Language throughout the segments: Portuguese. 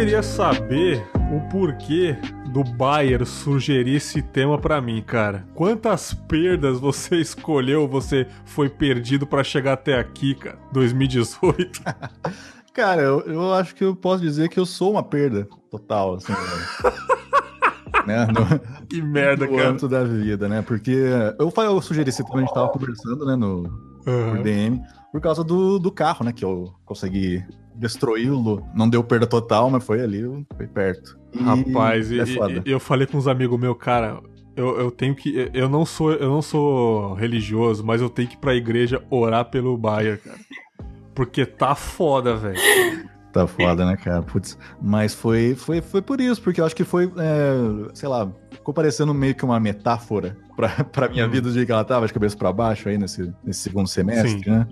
queria saber o porquê do Bayer sugerir esse tema para mim, cara. Quantas perdas você escolheu, você foi perdido para chegar até aqui, cara? 2018. cara, eu, eu, acho que eu posso dizer que eu sou uma perda total, assim. né? No, que merda, no cara. da vida, né? Porque eu, eu sugeri esse tema, a gente tava conversando, né, no uhum. DM, por causa do, do carro, né, que eu consegui destruí-lo. Não deu perda total, mas foi ali, foi perto. E Rapaz, é e, e, eu falei com uns amigos meus, cara, eu, eu tenho que. Eu não sou eu não sou religioso, mas eu tenho que ir pra igreja orar pelo Bayer, cara. Porque tá foda, velho. Tá foda, né, cara? Putz. Mas foi, foi, foi por isso, porque eu acho que foi, é, sei lá, ficou parecendo meio que uma metáfora pra, pra minha hum. vida do dia que ela tava, de cabeça pra baixo aí nesse, nesse segundo semestre, Sim. né?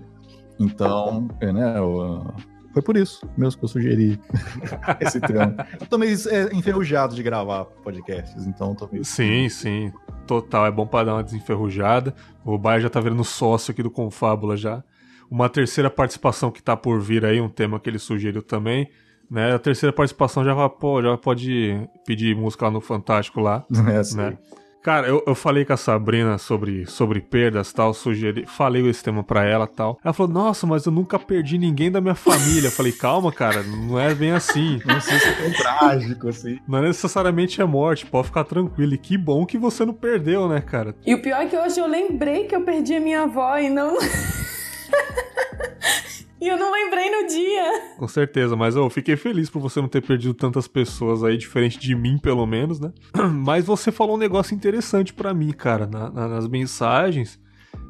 Então, é, né, eu, foi por isso mesmo que eu sugeri esse tema. Eu tô meio é, enferrujado de gravar podcasts, então tô meio... Sim, sim. Total, é bom pra dar uma desenferrujada. O Baia já tá virando sócio aqui do Confábula já. Uma terceira participação que tá por vir aí, um tema que ele sugeriu também. Né? A terceira participação já, pô, já pode pedir música lá no Fantástico lá. É, né? Cara, eu, eu falei com a Sabrina sobre, sobre perdas tal, sugeri, falei esse tema pra ela tal. Ela falou, nossa, mas eu nunca perdi ninguém da minha família. Eu falei, calma, cara, não é bem assim. Não sei se é tão trágico assim. Não é necessariamente é morte, pode ficar tranquilo. E que bom que você não perdeu, né, cara? E o pior é que hoje eu lembrei que eu perdi a minha avó e não. E eu não lembrei no dia. Com certeza, mas eu fiquei feliz por você não ter perdido tantas pessoas aí, diferente de mim, pelo menos, né? Mas você falou um negócio interessante para mim, cara, na, na, nas mensagens,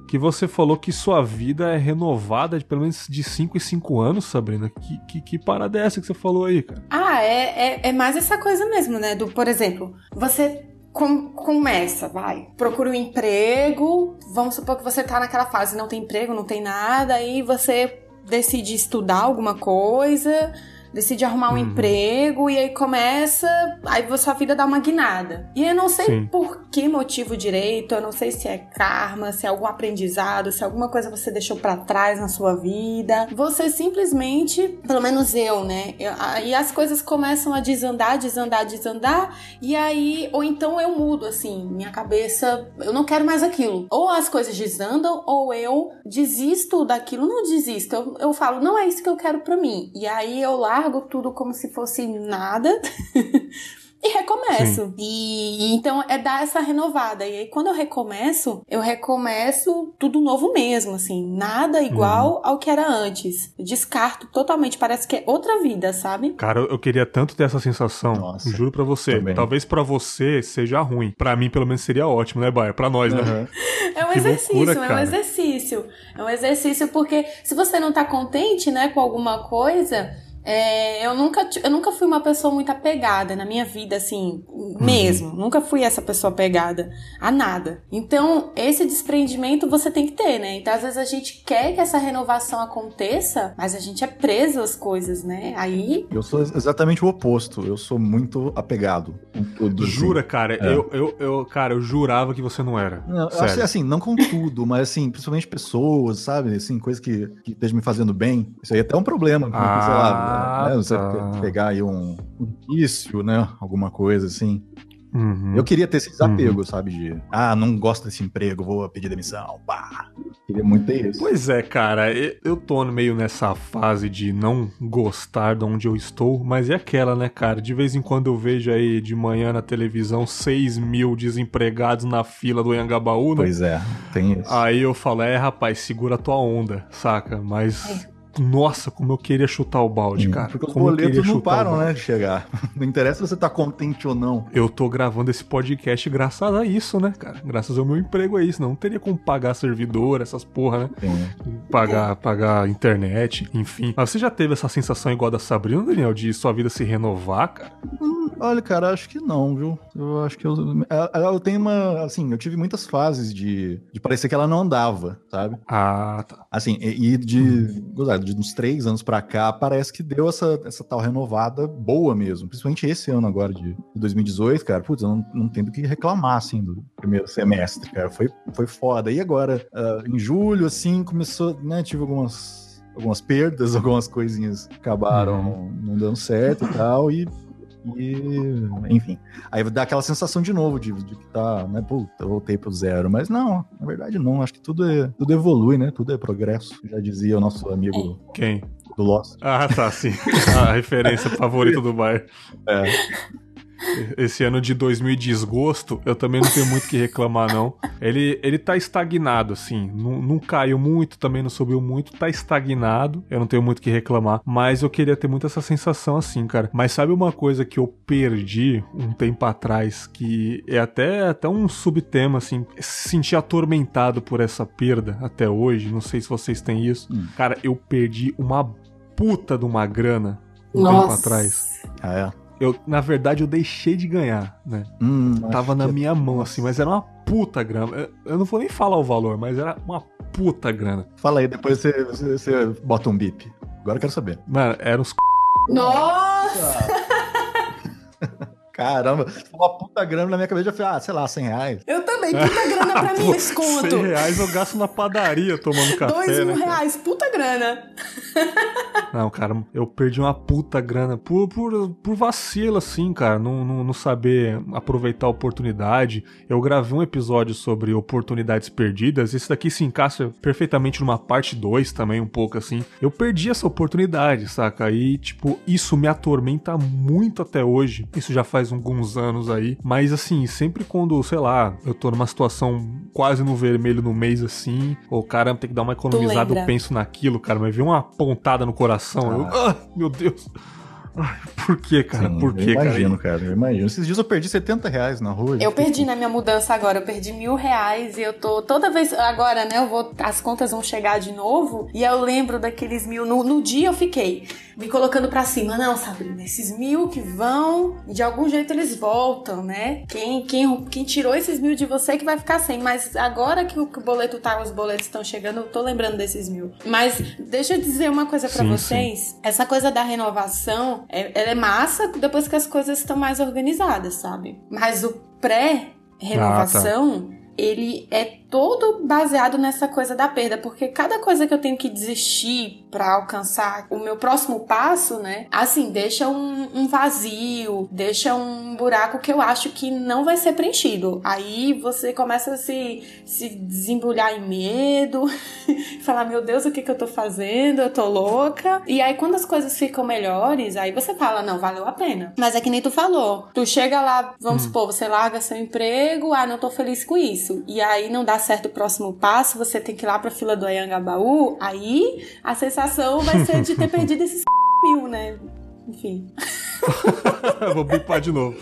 que você falou que sua vida é renovada de pelo menos de 5 em 5 anos, Sabrina. Que, que, que, parada é essa que você falou aí, cara? Ah, é, é, é mais essa coisa mesmo, né? Do, por exemplo, você com, começa, vai. Procura um emprego. Vamos supor que você tá naquela fase, não tem emprego, não tem nada, aí você decide estudar alguma coisa decide arrumar um uhum. emprego e aí começa, aí sua vida dá uma guinada. E eu não sei Sim. por que motivo direito, eu não sei se é karma, se é algum aprendizado, se é alguma coisa você deixou para trás na sua vida. Você simplesmente, pelo menos eu, né? Eu, e as coisas começam a desandar, desandar, desandar, e aí, ou então eu mudo, assim, minha cabeça, eu não quero mais aquilo. Ou as coisas desandam, ou eu desisto daquilo, não desisto, eu, eu falo, não é isso que eu quero para mim. E aí eu lá largo tudo como se fosse nada e recomeço. E, e, então é dar essa renovada. E aí quando eu recomeço, eu recomeço tudo novo mesmo, assim, nada igual uhum. ao que era antes. Eu descarto totalmente, parece que é outra vida, sabe? Cara, eu queria tanto ter essa sensação. Nossa, juro para você. Também. Talvez para você seja ruim. Para mim, pelo menos, seria ótimo, né, Baia? Pra nós, uhum. né? É um que exercício, loucura, é um exercício. É um exercício porque se você não tá contente, né, com alguma coisa é, eu, nunca, eu nunca fui uma pessoa muito apegada na minha vida, assim, mesmo. Uhum. Nunca fui essa pessoa apegada a nada. Então, esse desprendimento você tem que ter, né? Então, às vezes a gente quer que essa renovação aconteça, mas a gente é preso às coisas, né? Aí. Eu sou exatamente o oposto. Eu sou muito apegado. Tudo, assim. Jura, cara? É. Eu, eu, eu, cara, eu jurava que você não era. Não, assim, assim, não com tudo, mas assim, principalmente pessoas, sabe? Assim, coisas que, que estejam me fazendo bem. Isso aí é até um problema. Ah. Sei lá, ah, né? Você tá. pegar aí um, um né? Alguma coisa assim. Uhum. Eu queria ter esse desapego, uhum. sabe? De, ah, não gosto desse emprego, vou pedir demissão, pá. Queria muito ter isso. Pois é, cara, eu tô meio nessa fase de não gostar de onde eu estou, mas é aquela, né, cara? De vez em quando eu vejo aí de manhã na televisão 6 mil desempregados na fila do Anhangabaú, né? Pois é, tem isso. Aí eu falo, é, rapaz, segura a tua onda, saca? Mas. É nossa, como eu queria chutar o balde, Sim, cara. Porque os como boletos não param, né, de chegar. Não interessa se você tá contente ou não. Eu tô gravando esse podcast graças a isso, né, cara? Graças ao meu emprego aí, senão não teria como pagar servidor, essas porra, né? Sim. Pagar, pagar internet, enfim. Mas você já teve essa sensação igual da Sabrina, Daniel, de sua vida se renovar, cara? Hum, olha, cara, acho que não, viu? Eu acho que eu, eu tenho uma, assim, eu tive muitas fases de, de parecer que ela não andava, sabe? Ah, tá. Assim, e, de, hum de uns três anos para cá, parece que deu essa, essa tal renovada boa mesmo. Principalmente esse ano agora de 2018, cara. Putz, eu não, não tenho do que reclamar, assim, do primeiro semestre, cara. Foi, foi foda. E agora, uh, em julho, assim, começou, né, tive algumas algumas perdas, algumas coisinhas acabaram uhum. não dando certo e tal, e e, enfim. Aí dá aquela sensação de novo de, de que tá, né? Puta, voltei pro zero. Mas não, na verdade não. Acho que tudo, é, tudo evolui, né? Tudo é progresso. Já dizia o nosso amigo. Quem? Do Lost. Ah, tá, sim. A referência favorita do Bayern. É. Esse ano de 2000 desgosto, eu também não tenho muito que reclamar, não. Ele, ele tá estagnado, assim. Não, não caiu muito, também não subiu muito, tá estagnado. Eu não tenho muito que reclamar. Mas eu queria ter muito essa sensação, assim, cara. Mas sabe uma coisa que eu perdi um tempo atrás, que é até, até um subtema, assim, se sentir atormentado por essa perda até hoje. Não sei se vocês têm isso. Hum. Cara, eu perdi uma puta de uma grana um Nossa. tempo atrás. Ah, é? Eu, na verdade, eu deixei de ganhar, né? Hum, Tava na minha mão, assim, mas era uma puta grana. Eu não vou nem falar o valor, mas era uma puta grana. Fala aí, depois você, você, você bota um bip. Agora eu quero saber. Mano, era uns. Nossa! Caramba, uma puta grana na minha cabeça, eu falei, ah, sei lá, 100 reais. Eu também, puta grana pra mim, desconto. 100 reais eu gasto na padaria tomando café, Dois mil né, reais, puta grana. Não, cara, eu perdi uma puta grana por, por, por vacilo, assim, cara, não, não, não saber aproveitar a oportunidade. Eu gravei um episódio sobre oportunidades perdidas, esse daqui se encaixa perfeitamente numa parte 2 também, um pouco assim. Eu perdi essa oportunidade, saca? E, tipo, isso me atormenta muito até hoje. Isso já faz alguns anos aí. Mas assim, sempre quando, sei lá, eu tô numa situação quase no vermelho no mês assim, ou caramba, tem que dar uma economizada, eu penso naquilo, cara, mas vem uma pontada no coração. Ah. Eu, ah, meu Deus. Por que, cara? Sim, por que, cara? Imagino, cara. Eu imagino. Esses dias eu perdi 70 reais na rua. Eu perdi na minha mudança agora. Eu perdi mil reais e eu tô. Toda vez. Agora, né? Eu vou. As contas vão chegar de novo. E eu lembro daqueles mil. No, no dia eu fiquei me colocando para cima. Não, Sabrina, esses mil que vão, de algum jeito eles voltam, né? Quem, quem, quem tirou esses mil de você que vai ficar sem. Mas agora que o, que o boleto tá, os boletos estão chegando, eu tô lembrando desses mil. Mas deixa eu dizer uma coisa para vocês. Sim. Essa coisa da renovação, é, ela é massa depois que as coisas estão mais organizadas, sabe? Mas o pré-renovação. Ah, tá ele é todo baseado nessa coisa da perda, porque cada coisa que eu tenho que desistir para alcançar o meu próximo passo, né? Assim, deixa um, um, vazio, deixa um buraco que eu acho que não vai ser preenchido. Aí você começa a se, se desembrulhar em medo, falar: Meu Deus, o que, que eu tô fazendo? Eu tô louca. E aí, quando as coisas ficam melhores, aí você fala: Não, valeu a pena. Mas é que nem tu falou. Tu chega lá, vamos hum. supor, você larga seu emprego, ah, não tô feliz com isso. E aí não dá certo o próximo passo, você tem que ir lá pra fila do Ayangabaú, aí a sensação vai ser de ter perdido esses mil, né? Enfim. Vou bipar de novo.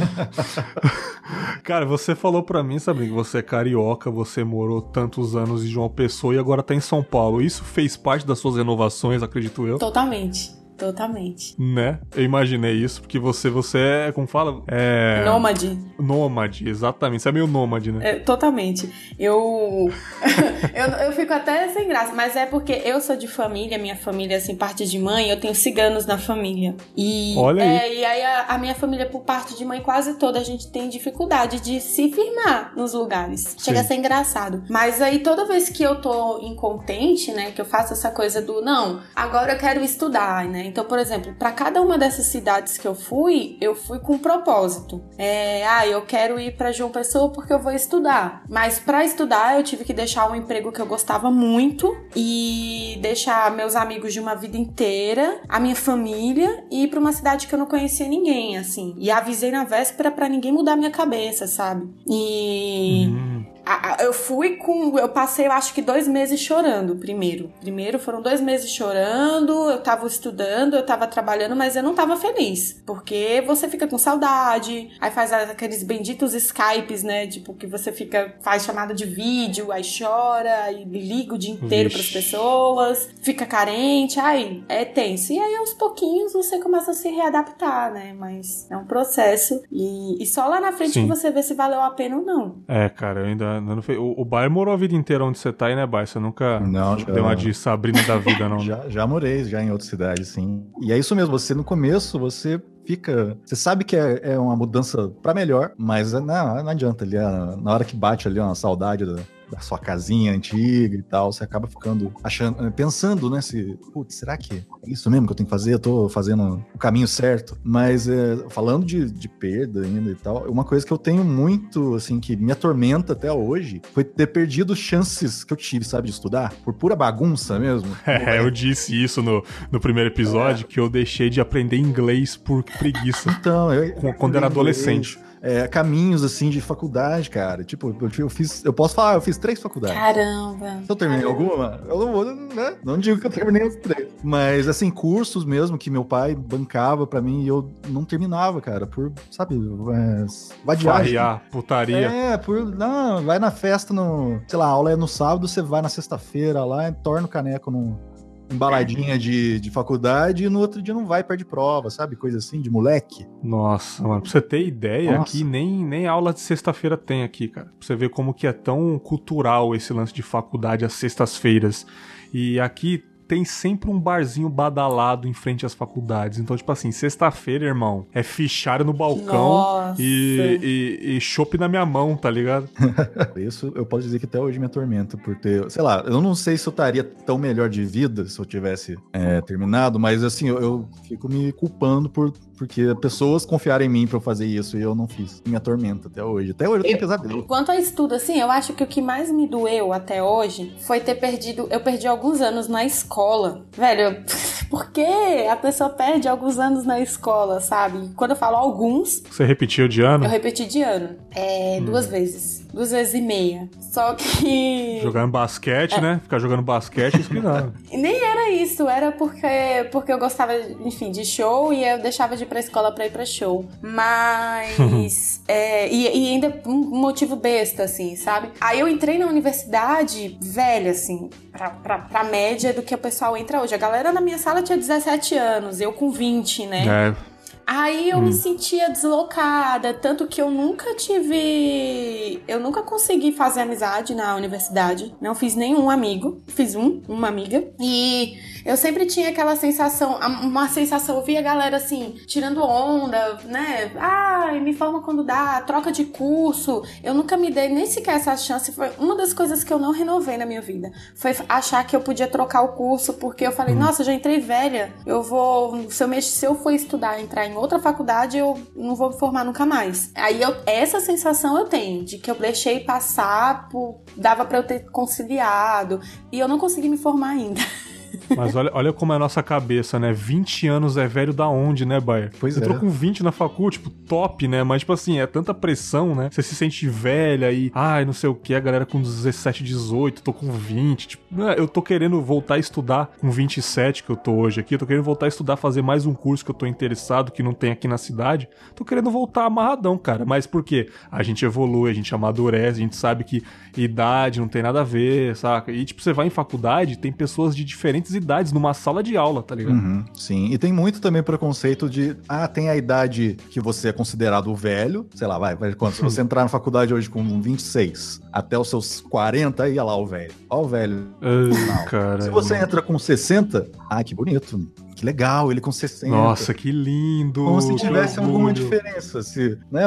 Cara, você falou pra mim, Sabrina, que você é carioca, você morou tantos anos em João Pessoa e agora tá em São Paulo. Isso fez parte das suas renovações, acredito eu? Totalmente. Totalmente. Né? Eu imaginei isso, porque você, você é, como fala? É... Nômade. Nômade, exatamente. Você é meio nômade, né? É, totalmente. Eu... eu... eu fico até sem graça, mas é porque eu sou de família, minha família, assim, parte de mãe, eu tenho ciganos na família. E, Olha aí. É, e aí a, a, minha família, por parte de mãe, quase toda, a gente tem dificuldade de se firmar nos lugares. Chega Sim. a ser engraçado. Mas aí toda vez que eu tô incontente, né, que eu faço essa coisa do, não, agora eu quero estudar, né? Então, por exemplo, para cada uma dessas cidades que eu fui, eu fui com um propósito. É, ah, eu quero ir para João Pessoa porque eu vou estudar. Mas para estudar, eu tive que deixar um emprego que eu gostava muito e deixar meus amigos de uma vida inteira, a minha família e ir para uma cidade que eu não conhecia ninguém, assim. E avisei na véspera para ninguém mudar minha cabeça, sabe? E hum eu fui com. Eu passei, eu acho que dois meses chorando primeiro. Primeiro foram dois meses chorando, eu tava estudando, eu tava trabalhando, mas eu não tava feliz. Porque você fica com saudade, aí faz aqueles benditos Skypes, né? Tipo, que você fica, faz chamada de vídeo, aí chora, e liga o dia inteiro para as pessoas, fica carente, aí é tenso. E aí aos pouquinhos você começa a se readaptar, né? Mas é um processo. E, e só lá na frente Sim. que você vê se valeu a pena ou não. É, cara, eu ainda fez. O, o Bayer morou a vida inteira onde você tá aí, né, Bayer? Você nunca não, já... deu uma de Sabrina da vida, não? Né? já, já morei, já em outra cidade, sim. E é isso mesmo, você no começo, você fica. Você sabe que é, é uma mudança para melhor, mas não, não adianta ali. Na hora que bate ali uma saudade da, da sua casinha antiga e tal, você acaba ficando achando, eh, pensando, né, se, putz, será que é isso mesmo que eu tenho que fazer? Eu tô fazendo o caminho certo. Mas é, falando de, de perda ainda e tal, uma coisa que eu tenho muito, assim, que me atormenta até hoje, foi ter perdido chances que eu tive, sabe, de estudar, por pura bagunça mesmo. É, eu disse isso no, no primeiro episódio, é. que eu deixei de aprender inglês por preguiça. Então, eu, quando era adolescente é, caminhos, assim, de faculdade, cara. Tipo, eu, eu, fiz. Eu posso falar, eu fiz três faculdades. Caramba! Se eu terminei alguma, eu não vou, né? Não digo que eu terminei as três. Mas, assim, cursos mesmo que meu pai bancava pra mim e eu não terminava, cara. Por, sabe, é, vadiagem. Farriar, putaria. É, por. Não, vai na festa no. Sei lá, a aula é no sábado, você vai na sexta-feira lá e torna o caneco no embaladinha de, de faculdade e no outro dia não vai, perde prova, sabe? Coisa assim, de moleque. Nossa, mano, pra você ter ideia, Nossa. aqui nem, nem aula de sexta-feira tem aqui, cara. Pra você ver como que é tão cultural esse lance de faculdade às sextas-feiras. E aqui tem sempre um barzinho badalado em frente às faculdades. Então, tipo assim, sexta-feira, irmão, é fichário no balcão e, e, e chopp na minha mão, tá ligado? Isso eu posso dizer que até hoje me atormenta por ter. Sei lá, eu não sei se eu estaria tão melhor de vida se eu tivesse é, terminado, mas assim, eu, eu fico me culpando por porque pessoas confiaram em mim para eu fazer isso e eu não fiz. Me atormenta até hoje. Até hoje eu tenho pesadelo. Quanto a estudo, assim, eu acho que o que mais me doeu até hoje foi ter perdido. Eu perdi alguns anos na escola. Velho, por que a pessoa perde alguns anos na escola, sabe? Quando eu falo alguns. Você repetiu de ano? Eu repeti de ano. É, hum. duas vezes duas vezes e meia. Só que. Jogando basquete, é. né? Ficar jogando basquete estudando. Nem era isso, era porque, porque eu gostava, enfim, de show e eu deixava de ir pra escola pra ir pra show. Mas. é, e, e, ainda um motivo besta, assim, sabe? Aí eu entrei na universidade velha, assim, pra, pra, pra média do que o pessoal entra hoje. A galera na minha sala tinha 17 anos, eu com 20, né? É. Aí eu hum. me sentia deslocada, tanto que eu nunca tive. Eu nunca consegui fazer amizade na universidade. Não fiz nenhum amigo. Fiz um, uma amiga. E eu sempre tinha aquela sensação, uma sensação, eu via a galera assim, tirando onda, né? Ai, me forma quando dá, troca de curso. Eu nunca me dei nem sequer essa chance. Foi uma das coisas que eu não renovei na minha vida. Foi achar que eu podia trocar o curso, porque eu falei, hum. nossa, eu já entrei velha. Eu vou. Se eu, mexer, se eu for estudar, entrar em outra faculdade, eu não vou me formar nunca mais. Aí eu, essa sensação eu tenho, de que eu deixei passar, por, dava para eu ter conciliado. E eu não consegui me formar ainda. Mas olha, olha como é a nossa cabeça, né? 20 anos é velho da onde, né, Baia? Pois Você é. entrou com 20 na facul, tipo, top, né? Mas, tipo assim, é tanta pressão, né? Você se sente velha e, ai, não sei o que, a galera com 17, 18, tô com 20. Tipo, né? eu tô querendo voltar a estudar com 27 que eu tô hoje aqui. Eu tô querendo voltar a estudar, fazer mais um curso que eu tô interessado, que não tem aqui na cidade. Tô querendo voltar amarradão, cara. Mas por quê? A gente evolui, a gente amadurece, a gente sabe que idade não tem nada a ver, saca? E, tipo, você vai em faculdade, tem pessoas de diferentes idades numa sala de aula, tá ligado? Uhum, sim, e tem muito também preconceito de, ah, tem a idade que você é considerado velho, sei lá, vai, vai quando se você entrar na faculdade hoje com 26, até os seus 40, ia lá o velho. Ó o velho. Ai, se você entra com 60, ah, que bonito que legal, ele com 60. Nossa, que lindo! Como se tivesse alguma diferença. Se, né?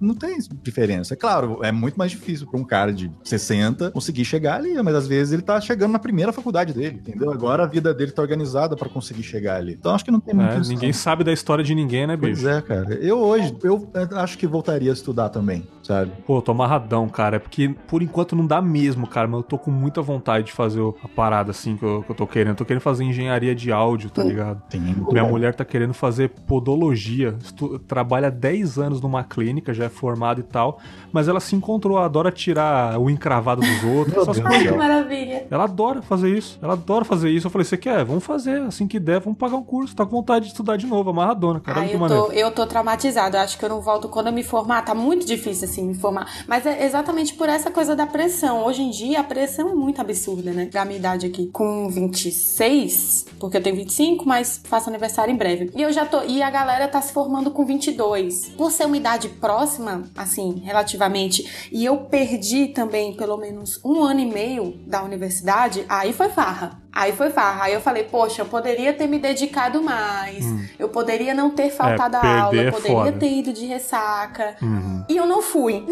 Não tem diferença. É claro, é muito mais difícil para um cara de 60 conseguir chegar ali, mas às vezes ele tá chegando na primeira faculdade dele, entendeu? Agora a vida dele tá organizada para conseguir chegar ali. Então acho que não tem muito. É, ninguém sabe da história de ninguém, né, bicho? Pois é, cara. Eu hoje, eu acho que voltaria a estudar também, sabe? Pô, tô amarradão, cara. É porque por enquanto não dá mesmo, cara, mas eu tô com muita vontade de fazer a parada assim que eu, que eu tô querendo. Eu tô querendo fazer engenharia de áudio, tá ligado? Sim. Minha mulher tá querendo fazer podologia. Estu trabalha 10 anos numa clínica, já é formada e tal. Mas ela se encontrou, adora tirar o encravado dos outros. essas Ai, que maravilha. Ela adora fazer isso. Ela adora fazer isso. Eu falei, você quer? Vamos fazer. Assim que der, vamos pagar um curso. Tá com vontade de estudar de novo, amarradona, cara. Ai, eu, tô, eu tô traumatizada. Eu acho que eu não volto quando eu me formar. Tá muito difícil, assim, me formar. Mas é exatamente por essa coisa da pressão. Hoje em dia, a pressão é muito absurda, né? Da minha idade aqui. Com 26, porque eu tenho 25, mas faço aniversário em breve. E eu já tô. E a galera tá se formando com 22. Por ser uma idade próxima, assim, relativamente, e eu perdi também pelo menos um ano e meio da universidade, aí foi farra. Aí foi farra. Aí eu falei, poxa, eu poderia ter me dedicado mais. Hum. Eu poderia não ter faltado é, a aula. Eu é poderia é ter ido de ressaca. Uhum. E eu não fui.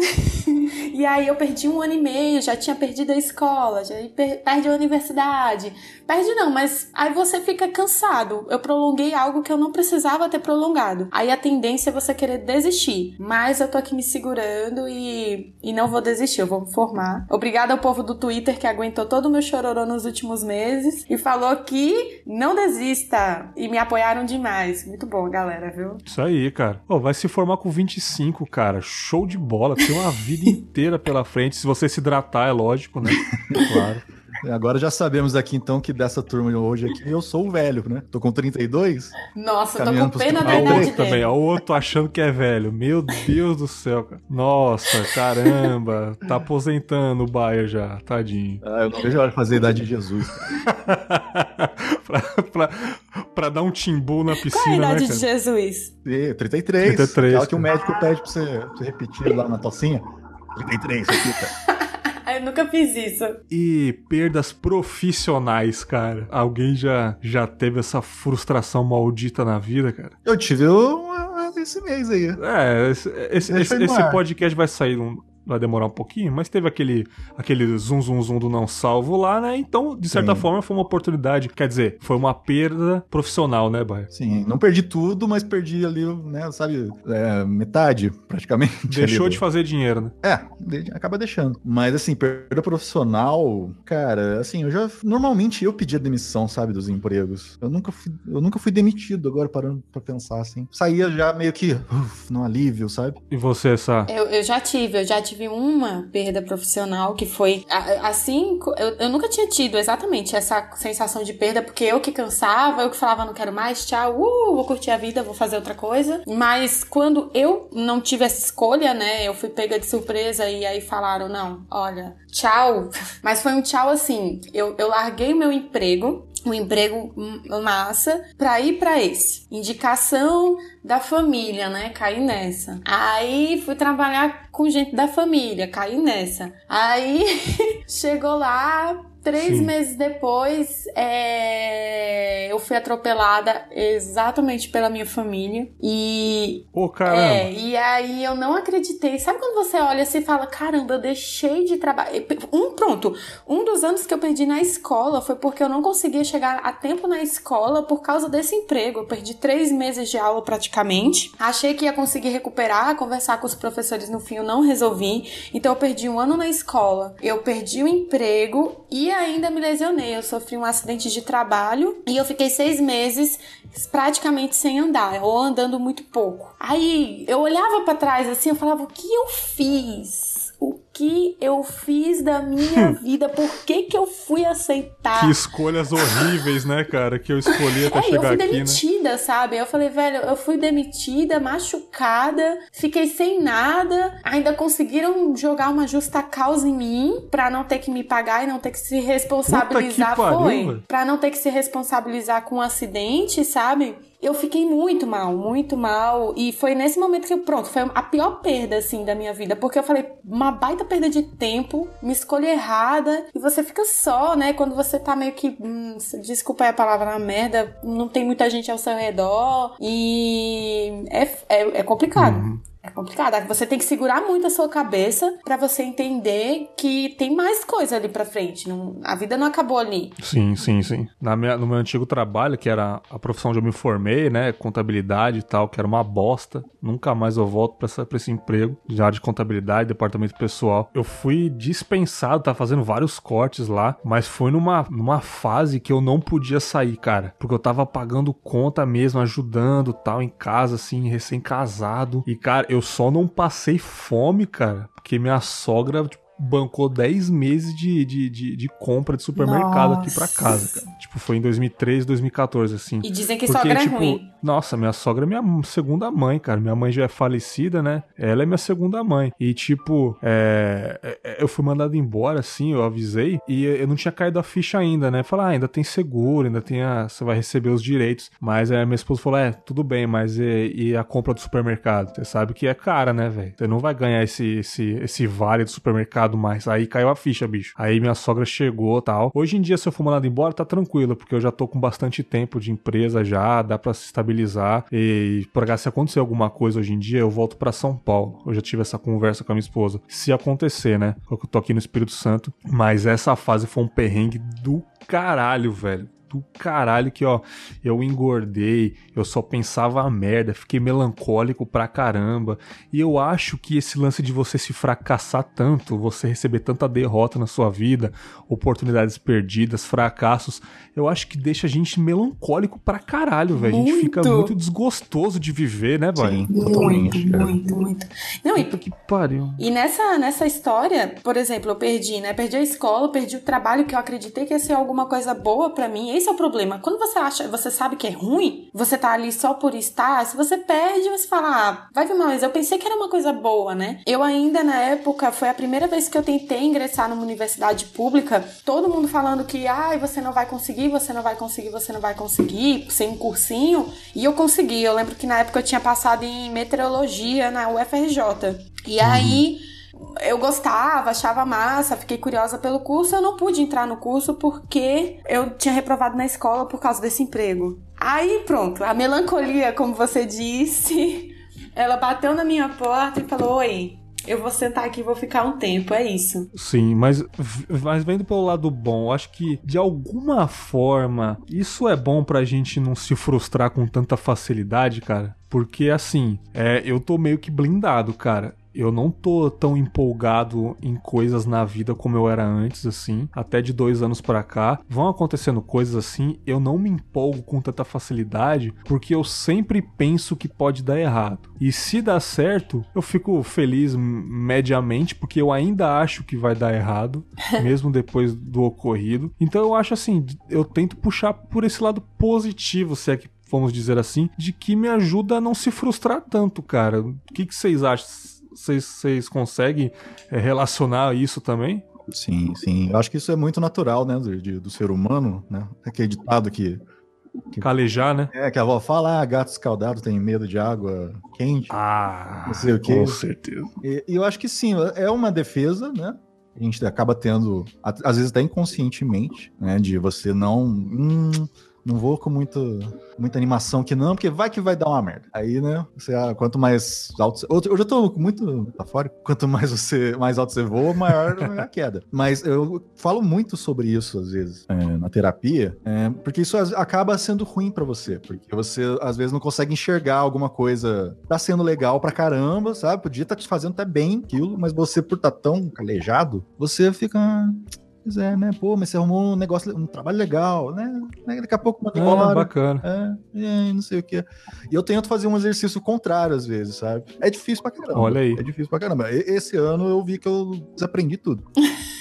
e aí eu perdi um ano e meio, já tinha perdido a escola, já perdi a universidade. Perde não, mas aí você fica cansado. Eu prolonguei algo que eu não precisava ter prolongado. Aí a tendência é você querer desistir. Mas eu tô aqui me segurando e, e não vou desistir, eu vou me formar. Obrigada ao povo do Twitter que aguentou todo o meu chororô nos últimos meses e falou que não desista. E me apoiaram demais. Muito bom, galera, viu? Isso aí, cara. Oh, vai se formar com 25, cara. Show de bola. Tem uma vida inteira pela frente. Se você se hidratar, é lógico, né? claro. Agora já sabemos aqui então que dessa turma de hoje aqui eu sou o velho, né? Tô com 32. Nossa, tô com pena da idade dele. também, o outro achando que é velho. Meu Deus do céu, cara. Nossa, caramba. Tá aposentando o Baia já, tadinho. Ah, eu não vejo a hora de fazer a idade de Jesus. pra, pra, pra, dar um timbu na piscina, Qual é a idade né, de Jesus? 33. 33. Aquela que o médico pede pra você, pra você repetir lá na tocinha. 33, repita. Eu nunca fiz isso. E perdas profissionais, cara. Alguém já, já teve essa frustração maldita na vida, cara? Eu tive uma, esse mês aí. É, esse, esse, esse, esse podcast vai sair vai demorar um pouquinho, mas teve aquele, aquele zoom, zoom, zoom do não salvo lá, né? Então, de certa Sim. forma, foi uma oportunidade. Quer dizer, foi uma perda profissional, né, Baia? Sim, não perdi tudo, mas perdi ali, né, sabe, é, metade, praticamente. Deixou ali, de fazer dinheiro, né? É, acaba deixando. Mas, assim, perda profissional, cara, assim, eu já. Normalmente eu pedia demissão, sabe, dos empregos. Eu nunca fui, eu nunca fui demitido, agora parando pra pensar, assim. Saía já meio que, uf, no alívio, sabe? E você, Sá? Eu, eu já tive, eu já tive tive uma perda profissional que foi assim. Eu, eu nunca tinha tido exatamente essa sensação de perda, porque eu que cansava, eu que falava não quero mais, tchau, uh, vou curtir a vida, vou fazer outra coisa. Mas quando eu não tive essa escolha, né, eu fui pega de surpresa e aí falaram: não, olha, tchau. Mas foi um tchau assim. Eu, eu larguei meu emprego um emprego massa para ir para esse. Indicação da família, né? Caí nessa. Aí fui trabalhar com gente da família, caí nessa. Aí chegou lá, Três Sim. meses depois, é... eu fui atropelada exatamente pela minha família. E. Pô, caramba! É, e aí eu não acreditei. Sabe quando você olha assim e fala: caramba, eu deixei de trabalhar. Um, pronto. Um dos anos que eu perdi na escola foi porque eu não conseguia chegar a tempo na escola por causa desse emprego. Eu perdi três meses de aula praticamente. Achei que ia conseguir recuperar, conversar com os professores no fim, eu não resolvi. Então eu perdi um ano na escola. Eu perdi o emprego e e ainda me lesionei. Eu sofri um acidente de trabalho e eu fiquei seis meses praticamente sem andar, ou andando muito pouco. Aí eu olhava para trás assim, eu falava: o que eu fiz? Que eu fiz da minha vida, por que que eu fui aceitar. Que escolhas horríveis, né, cara, que eu escolhi até é, chegar aqui, eu fui demitida, né? sabe? Eu falei, velho, eu fui demitida, machucada, fiquei sem nada, ainda conseguiram jogar uma justa causa em mim para não ter que me pagar e não ter que se responsabilizar, que pariu, foi. Para não ter que se responsabilizar com um acidente, sabe? Eu fiquei muito mal, muito mal. E foi nesse momento que, pronto, foi a pior perda, assim, da minha vida. Porque eu falei, uma baita perda de tempo, me escolha errada. E você fica só, né? Quando você tá meio que. Hum, desculpa a palavra na merda, não tem muita gente ao seu redor. E é, é, é complicado. Uhum. É complicado. Você tem que segurar muito a sua cabeça para você entender que tem mais coisa ali pra frente. Não, a vida não acabou ali. Sim, sim, sim. Na minha, no meu antigo trabalho, que era a profissão onde eu me formei, né? Contabilidade e tal, que era uma bosta. Nunca mais eu volto pra esse emprego de área de contabilidade, departamento pessoal. Eu fui dispensado, tá fazendo vários cortes lá, mas foi numa, numa fase que eu não podia sair, cara. Porque eu tava pagando conta mesmo, ajudando tal, em casa, assim, recém-casado. E, cara, eu só não passei fome, cara, porque minha sogra, tipo, bancou 10 meses de, de, de, de, compra de supermercado Nossa. aqui pra casa, cara. Tipo, foi em 2013, 2014, assim. E dizem que Porque, sogra é tipo, é ruim. Nossa, minha sogra é minha segunda mãe, cara. Minha mãe já é falecida, né? Ela é minha segunda mãe. E, tipo, é... é, é eu fui mandado embora, assim, eu avisei, e eu não tinha caído a ficha ainda, né? Falar, ah, ainda tem seguro, ainda tem a... Você vai receber os direitos. Mas aí minha esposa falou, é, tudo bem, mas e, e a compra do supermercado? Você sabe que é cara, né, velho? Você não vai ganhar esse, esse, esse vale do supermercado mais. Aí caiu a ficha, bicho. Aí minha sogra chegou tal. Hoje em dia, se eu for mandado embora, tá tranquilo, porque eu já tô com bastante tempo de empresa já, dá para se estabilizar. E por se acontecer alguma coisa hoje em dia, eu volto para São Paulo. Eu já tive essa conversa com a minha esposa. Se acontecer, né? Eu tô aqui no Espírito Santo. Mas essa fase foi um perrengue do caralho, velho do caralho que, ó, eu engordei, eu só pensava a merda, fiquei melancólico pra caramba. E eu acho que esse lance de você se fracassar tanto, você receber tanta derrota na sua vida, oportunidades perdidas, fracassos, eu acho que deixa a gente melancólico pra caralho, velho. A gente fica muito desgostoso de viver, né, velho? Muito, muito, muito. Não, Puta e, que pariu. E nessa, nessa história, por exemplo, eu perdi, né? Perdi a escola, perdi o trabalho que eu acreditei que ia ser alguma coisa boa para mim esse é o problema. Quando você acha, você sabe que é ruim, você tá ali só por estar, se você perde, você fala, ah, vai ver mais. Eu pensei que era uma coisa boa, né? Eu ainda na época, foi a primeira vez que eu tentei ingressar numa universidade pública, todo mundo falando que, ai, ah, você não vai conseguir, você não vai conseguir, você não vai conseguir, sem um cursinho. E eu consegui. Eu lembro que na época eu tinha passado em meteorologia na UFRJ. E aí eu gostava, achava massa, fiquei curiosa pelo curso. Eu não pude entrar no curso porque eu tinha reprovado na escola por causa desse emprego. Aí pronto, a melancolia, como você disse, ela bateu na minha porta e falou: Oi, eu vou sentar aqui e vou ficar um tempo, é isso. Sim, mas, mas vendo pelo lado bom, acho que de alguma forma isso é bom pra gente não se frustrar com tanta facilidade, cara. Porque assim, é, eu tô meio que blindado, cara eu não tô tão empolgado em coisas na vida como eu era antes, assim. Até de dois anos para cá. Vão acontecendo coisas assim, eu não me empolgo com tanta facilidade, porque eu sempre penso que pode dar errado. E se dá certo, eu fico feliz mediamente, porque eu ainda acho que vai dar errado, mesmo depois do ocorrido. Então eu acho assim, eu tento puxar por esse lado positivo, se é que vamos dizer assim, de que me ajuda a não se frustrar tanto, cara. O que, que vocês acham? Vocês conseguem é, relacionar isso também? Sim, sim. Eu acho que isso é muito natural, né, do, de, do ser humano, né? Aquele ditado que, que... Calejar, né? É, que a avó fala, ah, gato escaldado tem medo de água quente. Ah, não sei o quê. com certeza. E, e eu acho que sim, é uma defesa, né? A gente acaba tendo, às vezes até inconscientemente, né? De você não... Hum, não vou com muito, muita animação que não, porque vai que vai dar uma merda. Aí, né, você, ah, quanto mais alto... Eu já tô muito metafórico. Quanto mais você mais alto você voa, maior é a queda. Mas eu falo muito sobre isso, às vezes, é, na terapia, é, porque isso acaba sendo ruim para você. Porque você, às vezes, não consegue enxergar alguma coisa. Tá sendo legal pra caramba, sabe? Podia estar tá te fazendo até bem aquilo, mas você, por estar tá tão calejado, você fica Pois é, né? Pô, mas você arrumou um negócio, um trabalho legal, né? Daqui a pouco manda embora. É, bacana. É, não sei o que. E eu tento fazer um exercício contrário às vezes, sabe? É difícil pra caramba. Olha aí. É difícil pra caramba. Esse ano eu vi que eu desaprendi tudo.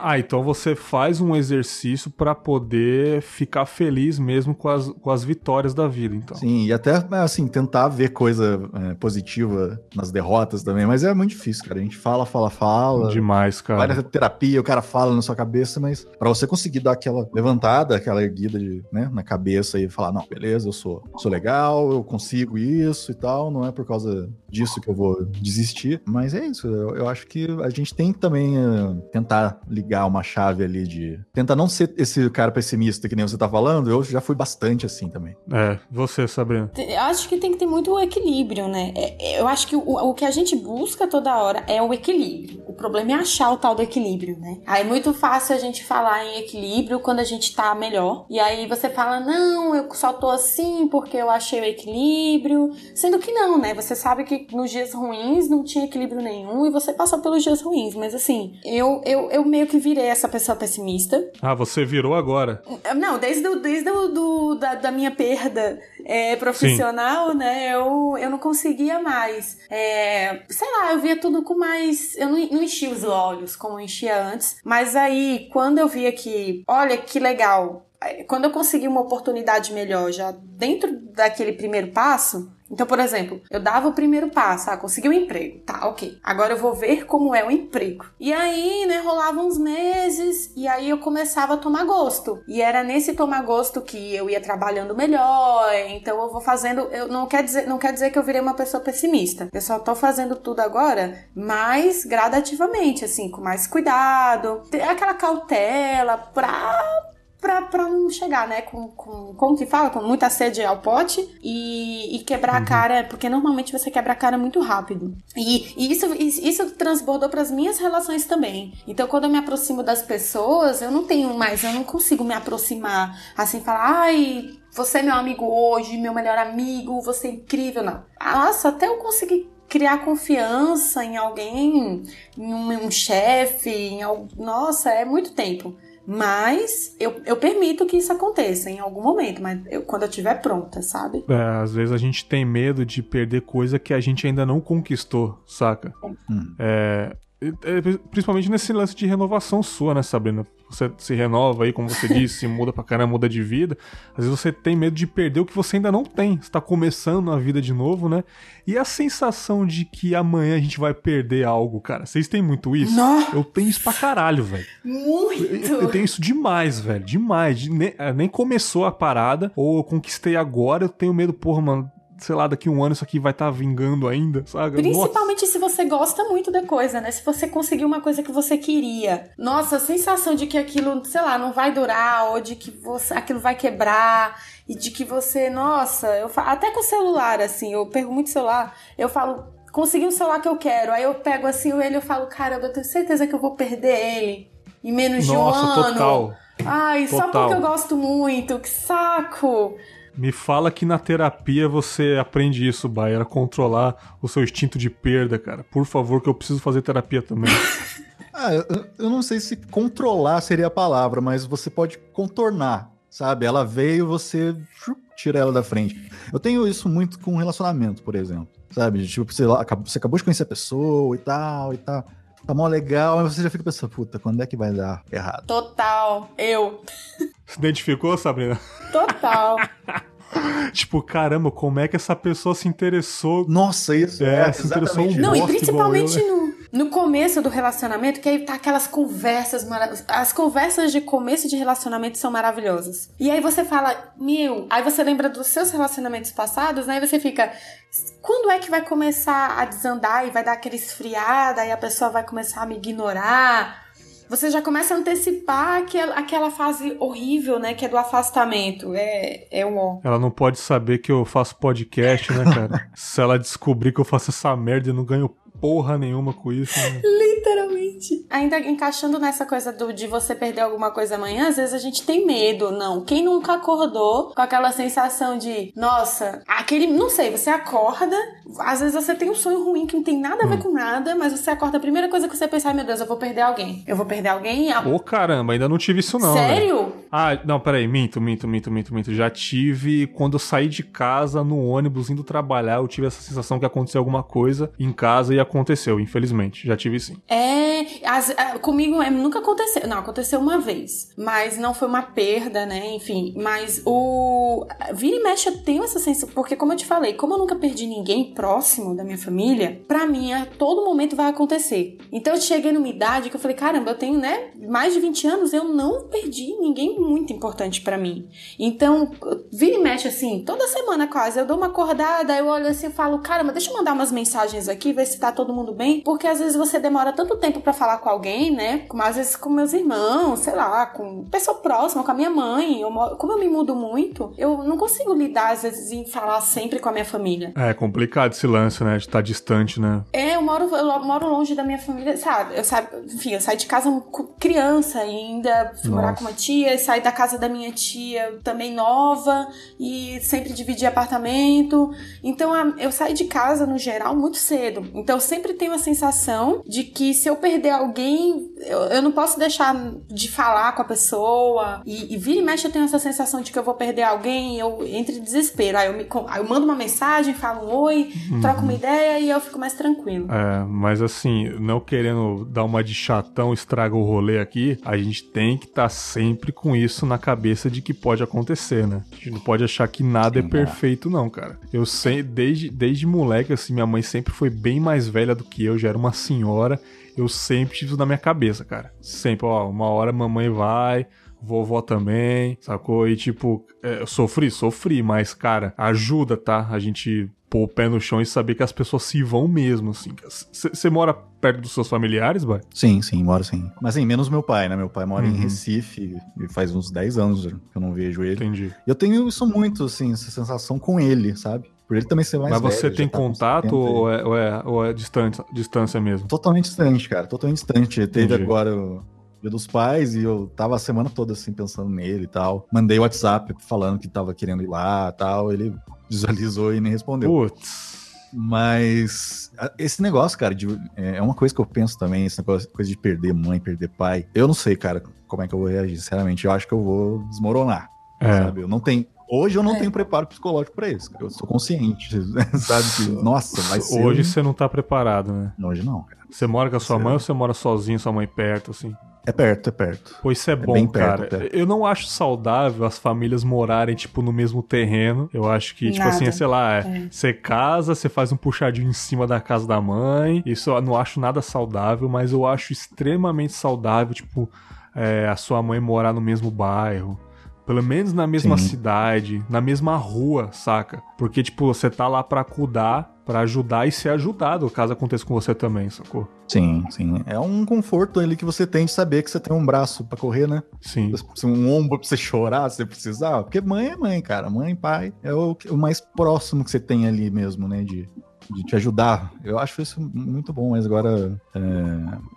ah, então você faz um exercício para poder ficar feliz mesmo com as, com as vitórias da vida, então. Sim, e até, assim, tentar ver coisa é, positiva nas derrotas também, mas é muito difícil, cara. A gente fala, fala, fala. Demais, cara. Vai nessa terapia, o cara fala na sua cabeça, mas para você conseguir dar aquela levantada, aquela erguida de, né, na cabeça e falar, não, beleza, eu sou, sou legal, eu consigo isso e tal, não é por causa disso que eu vou desistir, mas é isso, eu, eu acho que a gente tem que também uh, tentar ligar uma chave ali de. Tenta não ser esse cara pessimista que nem você tá falando. Eu já fui bastante assim também. É, você, Sabrina. Acho que tem que ter muito equilíbrio, né? É, é, eu acho que o, o que a gente busca toda hora é o equilíbrio. O problema é achar o tal do equilíbrio, né? Aí é muito fácil a gente falar em equilíbrio quando a gente tá melhor. E aí você fala, não, eu só tô assim porque eu achei o equilíbrio. Sendo que não, né? Você sabe que nos dias ruins não tinha equilíbrio nenhum e você passou pelos dias ruins. Mas assim, eu, eu, eu meio que virei essa pessoa pessimista. Ah, você virou agora? Não, desde, do, desde do, do da, da, minha perda é, profissional, Sim. né? Eu, eu não conseguia mais. É, sei lá, eu via tudo com mais. Eu não, não enchia os olhos como eu enchia antes. Mas aí, quando eu via que, olha que legal, quando eu consegui uma oportunidade melhor já dentro daquele primeiro passo, Então, por exemplo, eu dava o primeiro passo, ah, consegui um emprego. Tá, ok. Agora eu vou ver como é o emprego. E aí, né, rolava uns meses e aí eu começava a tomar gosto. E era nesse tomar gosto que eu ia trabalhando melhor. Então eu vou fazendo, eu não quer dizer, não quer dizer que eu virei uma pessoa pessimista. Eu só tô fazendo tudo agora mais gradativamente, assim, com mais cuidado, ter aquela cautela pra pra, pra não chegar, né, com, com, como que fala? Com muita sede ao pote e, e quebrar uhum. a cara, porque normalmente você quebra a cara muito rápido. E, e isso, isso transbordou para as minhas relações também. Então, quando eu me aproximo das pessoas, eu não tenho mais, eu não consigo me aproximar assim, falar, ai, você é meu amigo hoje, meu melhor amigo, você é incrível, não. Nossa, até eu conseguir criar confiança em alguém, em um, um chefe, em algo. Nossa, é muito tempo. Mas eu, eu permito que isso aconteça em algum momento, mas eu, quando eu estiver pronta, sabe? É, às vezes a gente tem medo de perder coisa que a gente ainda não conquistou, saca? Hum. É, principalmente nesse lance de renovação sua, né, Sabrina? Você se renova aí, como você disse, muda pra caramba, muda de vida. Às vezes você tem medo de perder o que você ainda não tem. Você tá começando a vida de novo, né? E a sensação de que amanhã a gente vai perder algo, cara. Vocês têm muito isso? Nossa. Eu tenho isso pra caralho, velho. Muito! Eu, eu, tenho isso demais, velho. Demais. De, nem, é, nem começou a parada, ou eu conquistei agora, eu tenho medo, porra, mano sei lá, daqui um ano isso aqui vai estar tá vingando ainda, sabe? Principalmente Nossa. se você gosta muito da coisa, né? Se você conseguiu uma coisa que você queria. Nossa, a sensação de que aquilo, sei lá, não vai durar, ou de que você, aquilo vai quebrar, e de que você, nossa, eu falo, até com o celular, assim, eu pego muito celular, eu falo, consegui um celular que eu quero, aí eu pego assim ele e eu falo, caramba, eu tenho certeza que eu vou perder ele em menos nossa, de um ano. Total. Ai, total. só porque eu gosto muito, que saco! Me fala que na terapia você aprende isso, Baia, a controlar o seu instinto de perda, cara. Por favor, que eu preciso fazer terapia também. ah, eu, eu não sei se controlar seria a palavra, mas você pode contornar, sabe? Ela veio, você tira ela da frente. Eu tenho isso muito com relacionamento, por exemplo. Sabe? Tipo, você, você acabou de conhecer a pessoa e tal e tal tá mó legal, mas você já fica pensando, puta, quando é que vai dar errado? Total, eu. Se identificou, Sabrina? Total. tipo, caramba, como é que essa pessoa se interessou? Nossa, isso é, é se interessou um Não, e principalmente eu, né? no, no começo do relacionamento, que aí tá aquelas conversas maravilhosas. As conversas de começo de relacionamento são maravilhosas. E aí você fala, meu, aí você lembra dos seus relacionamentos passados, né? E você fica, quando é que vai começar a desandar e vai dar aquela esfriada e a pessoa vai começar a me ignorar? Você já começa a antecipar aquela, aquela fase horrível, né? Que é do afastamento. É, é um. Ela não pode saber que eu faço podcast, né, cara? Se ela descobrir que eu faço essa merda e não ganho porra nenhuma com isso. Né? Literalmente. Ainda encaixando nessa coisa do, de você perder alguma coisa amanhã, às vezes a gente tem medo. Não. Quem nunca acordou com aquela sensação de, nossa, aquele. Não sei, você acorda, às vezes você tem um sonho ruim que não tem nada a ver hum. com nada, mas você acorda, a primeira coisa que você pensa, meu Deus, eu vou perder alguém. Eu vou perder alguém. Ô oh, caramba, ainda não tive isso não. Sério? Né? Ah, não, peraí, minto, minto, minto, minto, minto. Já tive quando eu saí de casa no ônibus indo trabalhar, eu tive essa sensação que aconteceu alguma coisa em casa e aconteceu, infelizmente. Já tive sim. É, as, comigo é, nunca aconteceu. Não, aconteceu uma vez. Mas não foi uma perda, né? Enfim. Mas o. Vira e mexe, eu tenho essa sensação. Porque, como eu te falei, como eu nunca perdi ninguém próximo da minha família, pra mim, a todo momento vai acontecer. Então eu cheguei numa idade que eu falei, caramba, eu tenho, né? Mais de 20 anos, eu não perdi ninguém muito importante para mim. Então, vira e mexe assim, toda semana quase, eu dou uma acordada, eu olho assim e falo, caramba, deixa eu mandar umas mensagens aqui, ver se tá todo mundo bem. Porque às vezes você demora tanto tempo para falar com alguém, né? Como às vezes com meus irmãos, sei lá, com pessoa próxima, com a minha mãe. Eu, como eu me mudo muito, eu não consigo lidar, às vezes, em falar sempre com a minha família. É complicado esse lance, né? De estar tá distante, né? É, eu moro, eu moro longe da minha família, sabe? Eu sabe, enfim, eu saí de casa criança ainda fui morar com uma tia, saí da casa da minha tia também nova e sempre dividi apartamento. Então eu saí de casa no geral muito cedo. Então sempre tenho a sensação de que se eu perder alguém, eu, eu não posso deixar de falar com a pessoa. E, e vira e mexe eu tenho essa sensação de que eu vou perder alguém, eu entro em desespero. Aí eu, me, aí eu mando uma mensagem, falo um oi, uhum. troco uma ideia e eu fico mais tranquilo. É, mas assim, não querendo dar uma de chatão, estraga o rolê aqui, a gente tem que estar tá sempre com isso na cabeça de que pode acontecer, né? A gente não pode achar que nada é Sim, é perfeito, não, cara. Eu sei, desde, desde moleque, assim, minha mãe sempre foi bem mais velha do que eu, já era uma senhora. Eu sempre tive isso na minha cabeça, cara. Sempre, ó, uma hora mamãe vai, vovó também, sacou? E tipo, é, sofri, sofri, mas, cara, ajuda, tá? A gente pôr o pé no chão e saber que as pessoas se vão mesmo, assim. Você mora perto dos seus familiares, vai? Sim, sim, moro sim. Mas assim, menos meu pai, né? Meu pai mora uhum. em Recife e faz uns 10 anos que eu não vejo ele. Entendi. Eu tenho isso muito, assim, essa sensação com ele, sabe? Por ele também ser mais Mas você velho, tem tá contato ou é, ou é, ou é distância, distância mesmo? Totalmente distante, cara. Totalmente distante. Teve agora o Dia dos Pais e eu tava a semana toda assim pensando nele e tal. Mandei o WhatsApp falando que tava querendo ir lá e tal. Ele visualizou e nem respondeu. Putz. Mas esse negócio, cara, de, é, é uma coisa que eu penso também, essa coisa de perder mãe, perder pai. Eu não sei, cara, como é que eu vou reagir. Sinceramente, eu acho que eu vou desmoronar. É. Sabe? Eu não tenho. Hoje eu não é. tenho preparo psicológico para isso. Eu sou consciente, sabe? Que, nossa, vai ser. Hoje você não tá preparado, né? Hoje não, cara. Você mora com a sua mãe ou você mora sozinho, sua mãe perto, assim? É perto, é perto. Pois isso é, é bom, cara. Perto. Eu não acho saudável as famílias morarem, tipo, no mesmo terreno. Eu acho que, tipo assim, nada. assim, sei lá, é, é. você casa, você faz um puxadinho em cima da casa da mãe. Isso eu não acho nada saudável, mas eu acho extremamente saudável, tipo, é, a sua mãe morar no mesmo bairro. Pelo menos na mesma Sim. cidade, na mesma rua, saca? Porque, tipo, você tá lá pra cuidar, para ajudar e ser ajudado, caso aconteça com você também, sacou? Sim, sim. É um conforto ali que você tem de saber que você tem um braço para correr, né? Sim. Um ombro pra você chorar, se você precisar. Porque mãe é mãe, cara. Mãe, pai é o, o mais próximo que você tem ali mesmo, né? De, de te ajudar. Eu acho isso muito bom, mas agora é,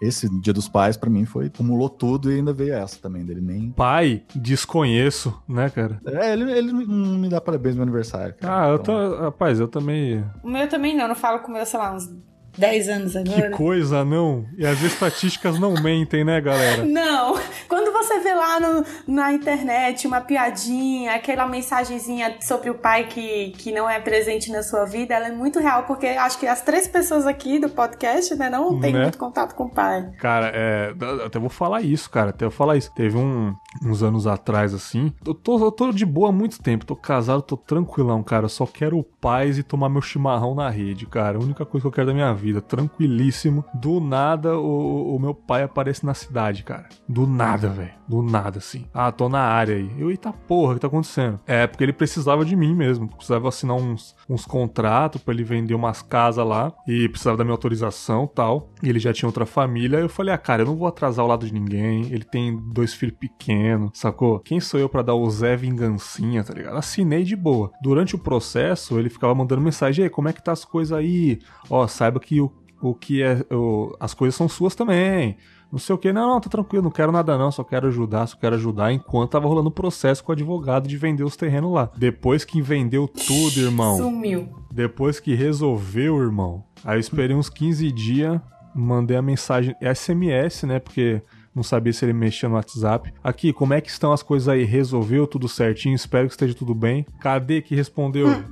esse Dia dos Pais para mim foi acumulou tudo e ainda veio essa também dele nem. Pai, desconheço, né, cara? É, ele, ele não me dá parabéns no meu aniversário. Cara, ah, eu então... tô, rapaz, eu também. O meu também não, eu não falo com o meu, sei lá, uns 10 anos agora. Que coisa, não? E as estatísticas não mentem, né, galera? Não. Quando você vê lá no, na internet uma piadinha, aquela mensagenzinha sobre o pai que, que não é presente na sua vida, ela é muito real, porque acho que as três pessoas aqui do podcast, né, não tem né? muito contato com o pai. Cara, é, até vou falar isso, cara, até vou falar isso. Teve um, uns anos atrás, assim, eu tô, eu tô de boa há muito tempo, tô casado, tô tranquilão, cara, eu só quero paz e tomar meu chimarrão na rede, cara. A única coisa que eu quero da minha vida vida, tranquilíssimo. Do nada, o, o meu pai aparece na cidade, cara. Do nada, velho. Do nada, assim. Ah, tô na área aí. Eu, eita porra, o que tá acontecendo? É, porque ele precisava de mim mesmo. Precisava assinar uns, uns contratos para ele vender umas casas lá. E precisava da minha autorização tal. E ele já tinha outra família. Eu falei, ah, cara, eu não vou atrasar o lado de ninguém. Ele tem dois filhos pequenos, sacou? Quem sou eu para dar o Zé Vingancinha, tá ligado? Assinei de boa. Durante o processo, ele ficava mandando mensagem: Ei, como é que tá as coisas aí? Ó, saiba que o, o que é. O, as coisas são suas também. Não sei o que, não, não, tá tranquilo, não quero nada não, só quero ajudar, só quero ajudar, enquanto tava rolando o processo com o advogado de vender os terrenos lá. Depois que vendeu tudo, irmão. Sumiu. Depois que resolveu, irmão. Aí eu esperei uns 15 dias, mandei a mensagem SMS, né? Porque não sabia se ele mexia no WhatsApp. Aqui, como é que estão as coisas aí? Resolveu tudo certinho? Espero que esteja tudo bem. Cadê que respondeu? Hum.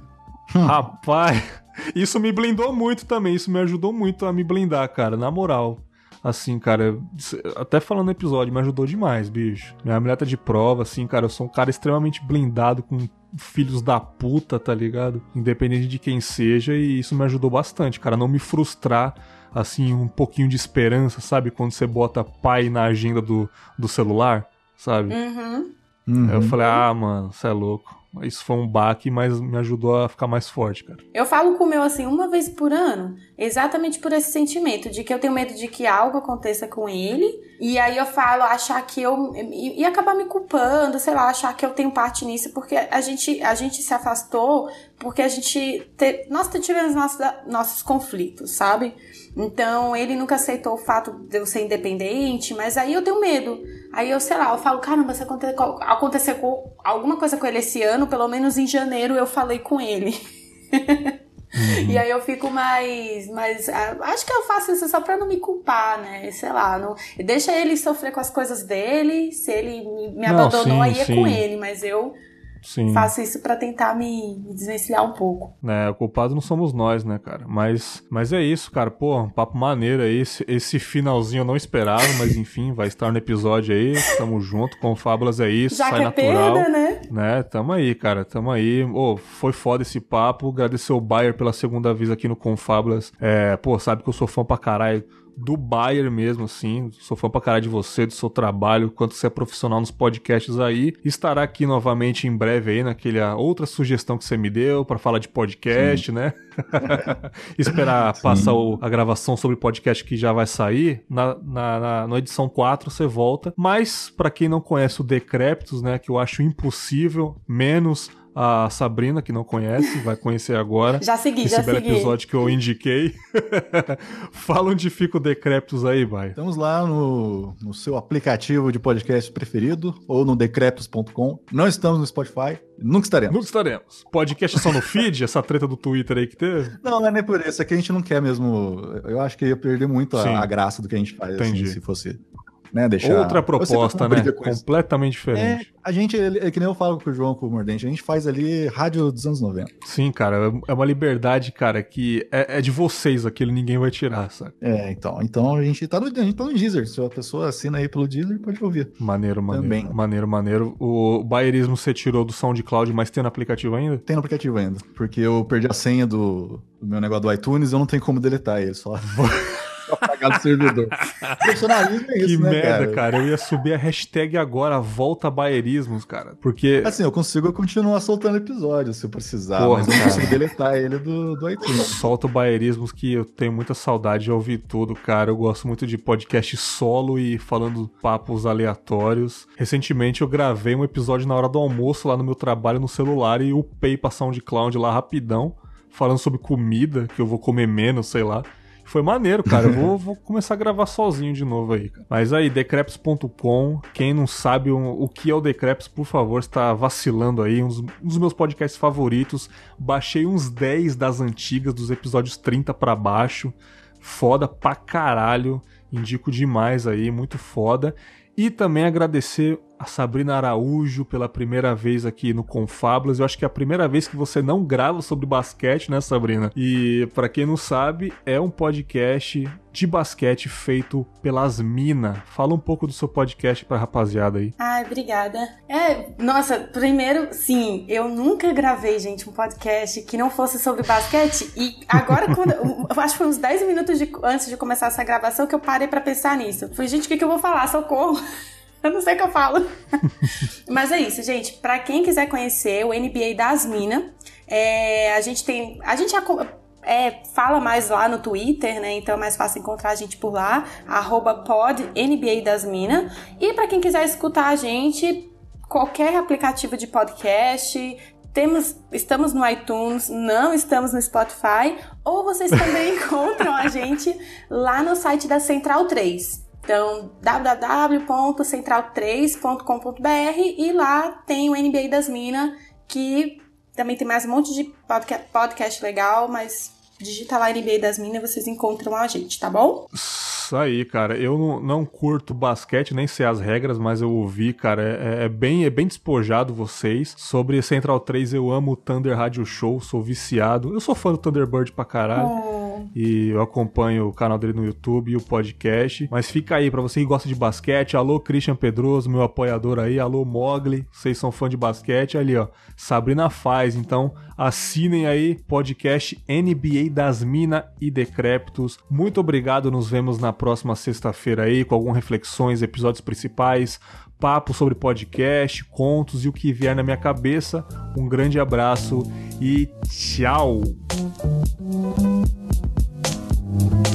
Rapaz. Isso me blindou muito também, isso me ajudou muito a me blindar, cara, na moral. Assim, cara, até falando no episódio, me ajudou demais, bicho. Minha mulher tá de prova, assim, cara, eu sou um cara extremamente blindado com filhos da puta, tá ligado? Independente de quem seja, e isso me ajudou bastante, cara, não me frustrar, assim, um pouquinho de esperança, sabe? Quando você bota pai na agenda do, do celular, sabe? Uhum. Uhum. Eu falei, ah, mano, você é louco. Isso foi um baque, mas me ajudou a ficar mais forte, cara. Eu falo com o meu assim uma vez por ano, exatamente por esse sentimento de que eu tenho medo de que algo aconteça com ele. E aí eu falo, achar que eu. E, e acabar me culpando, sei lá, achar que eu tenho parte nisso, porque a gente, a gente se afastou porque a gente. Te, nós tivemos nossos, nossos conflitos, sabe? Então ele nunca aceitou o fato de eu ser independente, mas aí eu tenho medo. Aí eu, sei lá, eu falo, caramba, se acontecer, com alguma coisa com ele esse ano, pelo menos em janeiro eu falei com ele. Uhum. E aí eu fico mais, mais. Ah, acho que eu faço isso só pra não me culpar, né? Sei lá. Não, deixa ele sofrer com as coisas dele. Se ele me, me abandonou, sim, aí é com ele. Mas eu Sim. Faço isso para tentar me, me desvencilhar um pouco. É, o culpado não somos nós, né, cara? Mas, mas é isso, cara. Pô, um papo maneiro aí. Esse, esse finalzinho eu não esperava, mas enfim, vai estar no episódio aí. Tamo junto com Fábulas é isso. Já sai que é natural. Perda, né? né? Tamo aí, cara. Tamo aí. Ô, foi foda esse papo. Agradecer o Bayer pela segunda vez aqui no Confábulas. É, pô, sabe que eu sou fã pra caralho do Bayer mesmo, assim. Sou fã pra caralho de você, do seu trabalho, quanto você é profissional nos podcasts aí. Estará aqui novamente em breve aí naquela outra sugestão que você me deu para falar de podcast, Sim. né? Esperar Sim. passar o, a gravação sobre podcast que já vai sair. Na, na, na, na edição 4 você volta. Mas, para quem não conhece o Decréptos, né, que eu acho impossível, menos a Sabrina, que não conhece, vai conhecer agora. Já segui, esse já belo segui. episódio que eu indiquei. Fala onde fica o Decreptus aí, vai. Estamos lá no, no seu aplicativo de podcast preferido ou no decreptus.com. Não estamos no Spotify, nunca estaremos. Nunca estaremos. Podcast é só no feed, essa treta do Twitter aí que teve? Não, não é nem por isso. É que a gente não quer mesmo. Eu acho que ia perder muito a, a, graça do que a gente faz assim, se fosse né? Deixar... Outra proposta, né? Completamente diferente. É, a gente, é que nem eu falo com o João, com o Mordente, a gente faz ali rádio dos anos 90. Sim, cara, é uma liberdade, cara, que é, é de vocês aquilo, ninguém vai tirar, sabe? É, então, então a gente tá no, a gente tá no Deezer, se a pessoa assina aí pelo Deezer, pode ouvir. Maneiro, maneiro. Também. Maneiro, maneiro. O Bayerismo você tirou do SoundCloud, mas tem no aplicativo ainda? Tem no aplicativo ainda, porque eu perdi a senha do, do meu negócio do iTunes, eu não tenho como deletar ele, só... apagar do servidor. Profissionalismo é isso, que né, merda, cara? cara? Eu ia subir a hashtag agora, volta baerismos, cara. Porque. Assim, eu consigo continuar soltando episódios se eu precisar, Porra, mas eu não consigo deletar ele do, do iTunes. Solta o baerismos que eu tenho muita saudade de ouvir tudo, cara. Eu gosto muito de podcast solo e falando papos aleatórios. Recentemente eu gravei um episódio na hora do almoço lá no meu trabalho no celular e upei pra SoundCloud lá rapidão falando sobre comida, que eu vou comer menos, sei lá. Foi maneiro, cara. Eu vou, vou começar a gravar sozinho de novo aí. Cara. Mas aí, decreps.com. Quem não sabe o, o, que é o Decreps, por favor, está vacilando aí. Um dos, um dos, meus podcasts favoritos. Baixei uns 10 das antigas, dos episódios 30 para baixo. Foda pra caralho. Indico demais aí, muito foda. E também agradecer a Sabrina Araújo pela primeira vez aqui no Confablas. Eu acho que é a primeira vez que você não grava sobre basquete, né, Sabrina? E para quem não sabe, é um podcast de basquete feito pelas Mina. Fala um pouco do seu podcast pra rapaziada aí. Ai, obrigada. É, nossa, primeiro, sim, eu nunca gravei, gente, um podcast que não fosse sobre basquete. E agora, quando. eu acho que foi uns 10 minutos de, antes de começar essa gravação que eu parei para pensar nisso. Falei, gente, o que, que eu vou falar? Socorro! Eu não sei o que eu falo. Mas é isso, gente. Para quem quiser conhecer o NBA das Minas, é, a gente tem. A gente é, fala mais lá no Twitter, né? Então é mais fácil encontrar a gente por lá. Arroba pod NBA das Minas. E para quem quiser escutar a gente, qualquer aplicativo de podcast. Temos, estamos no iTunes, não estamos no Spotify, ou vocês também encontram a gente lá no site da Central 3. Então, www.central3.com.br e lá tem o NBA das Minas, que também tem mais um monte de podcast, legal, mas digita lá NBA das Minas e vocês encontram a gente, tá bom? Isso aí, cara. Eu não, não, curto basquete, nem sei as regras, mas eu ouvi, cara. É, é, bem, é bem despojado vocês. Sobre Central 3, eu amo o Thunder Radio Show, sou viciado. Eu sou fã do Thunderbird pra caralho. Oh. E eu acompanho o canal dele no YouTube e o podcast. Mas fica aí, pra você que gosta de basquete. Alô, Christian Pedroso, meu apoiador aí. Alô, Mogli. Vocês são fã de basquete. Ali, ó. Sabrina faz. Então, assinem aí podcast NBA das Minas e Decréptos. Muito obrigado. Nos vemos na próxima sexta-feira aí com algumas reflexões, episódios principais, papo sobre podcast, contos e o que vier na minha cabeça. Um grande abraço e tchau! Thank you.